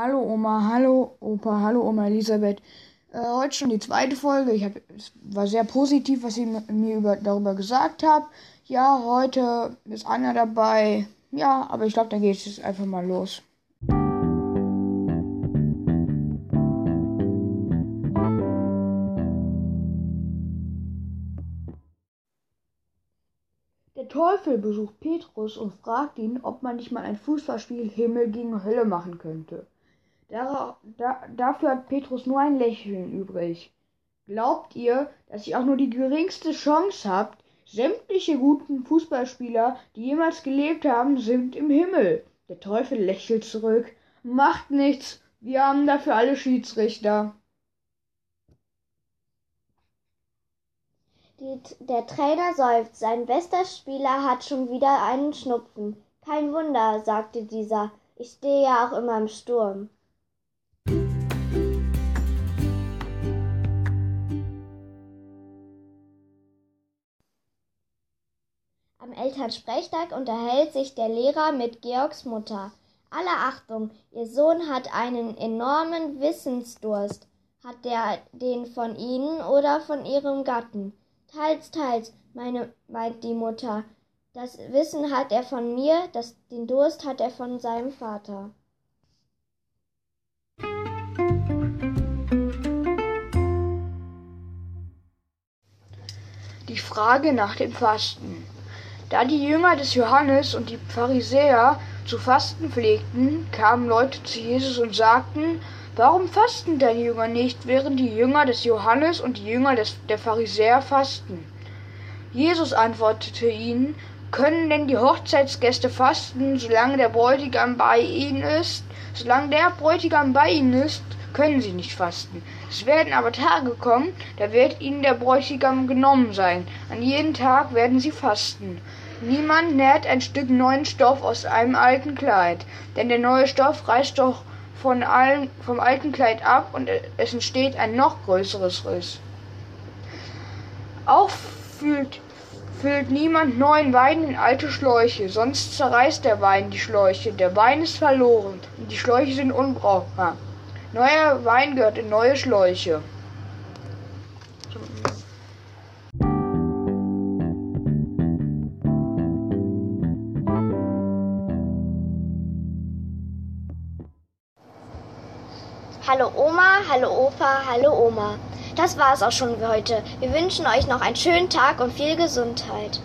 Hallo Oma, hallo Opa, hallo Oma Elisabeth. Äh, heute schon die zweite Folge. Ich hab, es war sehr positiv, was ihr mir über, darüber gesagt habt. Ja, heute ist Anna dabei. Ja, aber ich glaube, dann geht es jetzt einfach mal los. Der Teufel besucht Petrus und fragt ihn, ob man nicht mal ein Fußballspiel Himmel gegen Hölle machen könnte. Dar da dafür hat Petrus nur ein Lächeln übrig. Glaubt ihr, dass ihr auch nur die geringste Chance habt? Sämtliche guten Fußballspieler, die jemals gelebt haben, sind im Himmel. Der Teufel lächelt zurück. Macht nichts, wir haben dafür alle Schiedsrichter. Die, der Trainer seufzt, sein bester Spieler hat schon wieder einen Schnupfen. Kein Wunder, sagte dieser, ich stehe ja auch immer im Sturm. Am Elternsprechtag unterhält sich der Lehrer mit Georgs Mutter. Alle Achtung, Ihr Sohn hat einen enormen Wissensdurst. Hat der den von Ihnen oder von Ihrem Gatten? Teils, teils, meine, meint die Mutter. Das Wissen hat er von mir, das, den Durst hat er von seinem Vater. Die Frage nach dem Fasten. Da die Jünger des Johannes und die Pharisäer zu fasten pflegten, kamen Leute zu Jesus und sagten, Warum fasten deine Jünger nicht, während die Jünger des Johannes und die Jünger des, der Pharisäer fasten? Jesus antwortete ihnen, können denn die Hochzeitsgäste fasten, solange der Bräutigam bei ihnen ist? Solange der Bräutigam bei ihnen ist, können sie nicht fasten. Es werden aber Tage kommen, da wird ihnen der Bräutigam genommen sein. An jeden Tag werden sie fasten. Niemand näht ein Stück neuen Stoff aus einem alten Kleid, denn der neue Stoff reißt doch von allem, vom alten Kleid ab und es entsteht ein noch größeres Riss. Auch fühlt, füllt niemand neuen Wein in alte Schläuche, sonst zerreißt der Wein die Schläuche. Der Wein ist verloren und die Schläuche sind unbrauchbar. Neuer Wein gehört in neue Schläuche. Hallo Oma, hallo Opa, hallo Oma. Das war es auch schon für heute. Wir wünschen euch noch einen schönen Tag und viel Gesundheit.